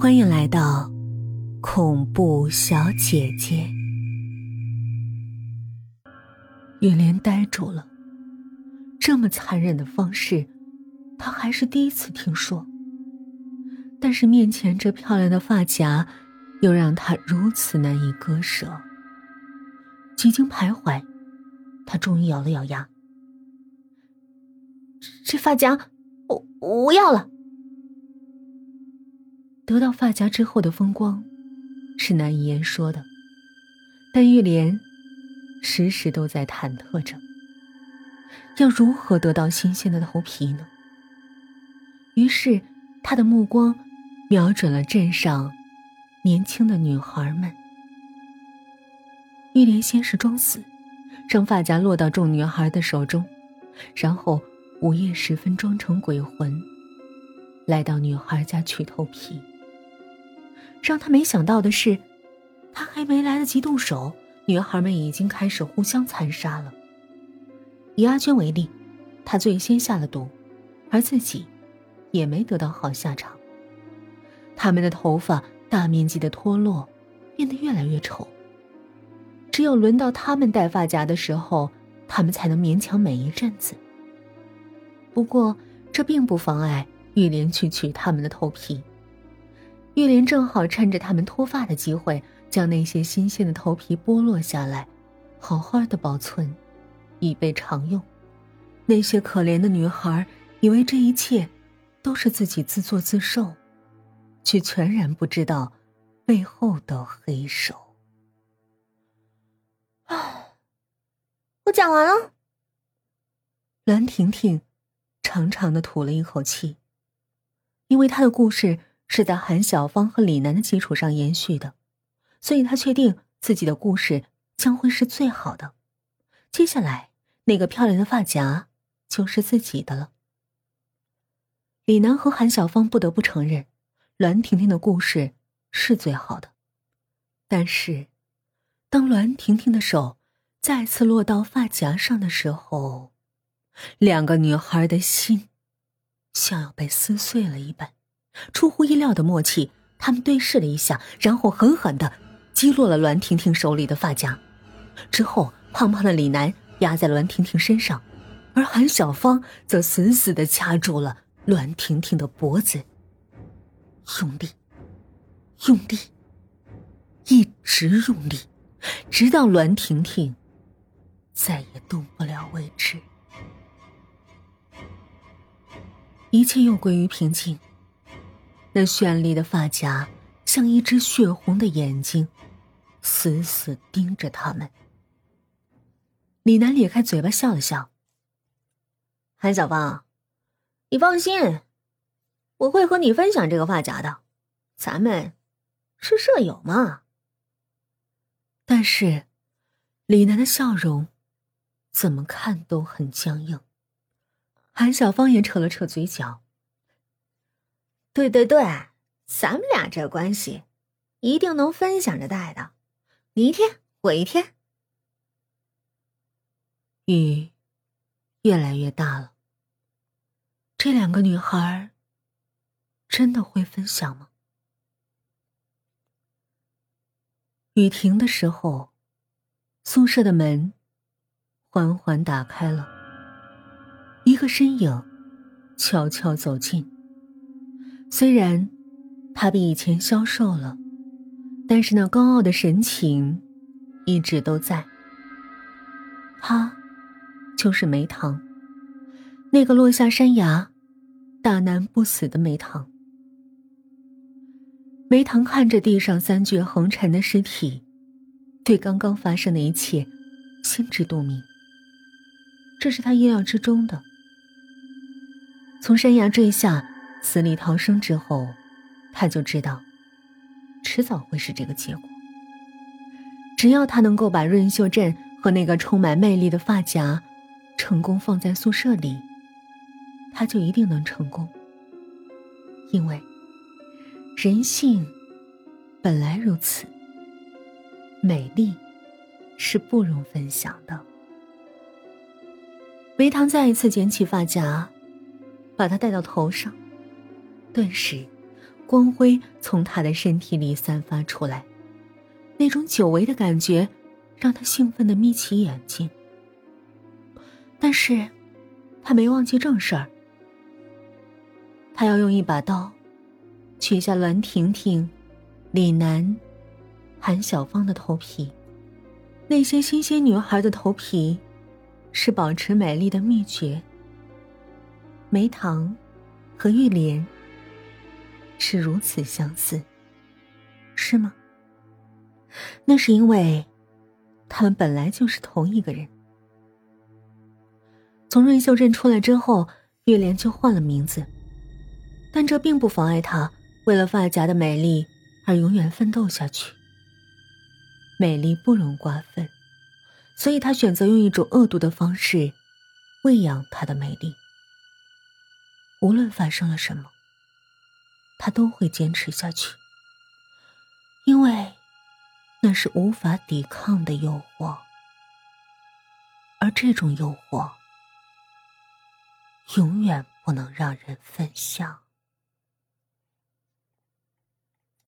欢迎来到恐怖小姐姐。雨莲呆住了，这么残忍的方式，她还是第一次听说。但是面前这漂亮的发夹，又让她如此难以割舍。几经徘徊，她终于咬了咬牙：“这发夹，我我要了。”得到发夹之后的风光，是难以言说的。但玉莲时时都在忐忑着，要如何得到新鲜的头皮呢？于是，他的目光瞄准了镇上年轻的女孩们。玉莲先是装死，让发夹落到众女孩的手中，然后午夜时分装成鬼魂，来到女孩家取头皮。让他没想到的是，他还没来得及动手，女孩们已经开始互相残杀了。以阿娟为例，她最先下了毒，而自己也没得到好下场。他们的头发大面积的脱落，变得越来越丑。只有轮到他们戴发夹的时候，他们才能勉强美一阵子。不过，这并不妨碍玉莲去取他们的头皮。玉莲正好趁着他们脱发的机会，将那些新鲜的头皮剥落下来，好好的保存，以备常用。那些可怜的女孩以为这一切都是自己自作自受，却全然不知道背后的黑手。啊，我讲完了。栾婷婷长长的吐了一口气，因为她的故事。是在韩小芳和李楠的基础上延续的，所以他确定自己的故事将会是最好的。接下来，那个漂亮的发夹就是自己的了。李楠和韩小芳不得不承认，栾婷婷的故事是最好的。但是，当栾婷婷的手再次落到发夹上的时候，两个女孩的心像要被撕碎了一般。出乎意料的默契，他们对视了一下，然后狠狠的击落了栾婷婷手里的发夹。之后，胖胖的李楠压在栾婷婷身上，而韩小芳则死死的掐住了栾婷婷的脖子，用力，用力，一直用力，直到栾婷婷再也动不了为止。一切又归于平静。那绚丽的发夹像一只血红的眼睛，死死盯着他们。李楠咧开嘴巴笑了笑：“韩小芳，你放心，我会和你分享这个发夹的，咱们是舍友嘛。”但是，李楠的笑容怎么看都很僵硬。韩小芳也扯了扯嘴角。对对对，咱们俩这关系，一定能分享着带的。你一天，我一天。雨越来越大了。这两个女孩真的会分享吗？雨停的时候，宿舍的门缓缓打开了，一个身影悄悄走进。虽然他比以前消瘦了，但是那高傲的神情一直都在。他就是梅堂，那个落下山崖、大难不死的梅堂。梅堂看着地上三具横陈的尸体，对刚刚发生的一切心知肚明。这是他意料之中的。从山崖坠下。死里逃生之后，他就知道，迟早会是这个结果。只要他能够把润秀镇和那个充满魅力的发夹，成功放在宿舍里，他就一定能成功。因为，人性本来如此，美丽是不容分享的。维唐再一次捡起发夹，把它戴到头上。顿时，光辉从他的身体里散发出来，那种久违的感觉让他兴奋的眯起眼睛。但是，他没忘记正事儿，他要用一把刀取下栾婷婷、李楠、韩小芳的头皮。那些新鲜女孩的头皮，是保持美丽的秘诀。梅糖和玉莲。是如此相似，是吗？那是因为，他们本来就是同一个人。从润秀镇出来之后，玉莲就换了名字，但这并不妨碍她为了发夹的美丽而永远奋斗下去。美丽不容瓜分，所以她选择用一种恶毒的方式喂养她的美丽。无论发生了什么。他都会坚持下去，因为那是无法抵抗的诱惑，而这种诱惑永远不能让人分享。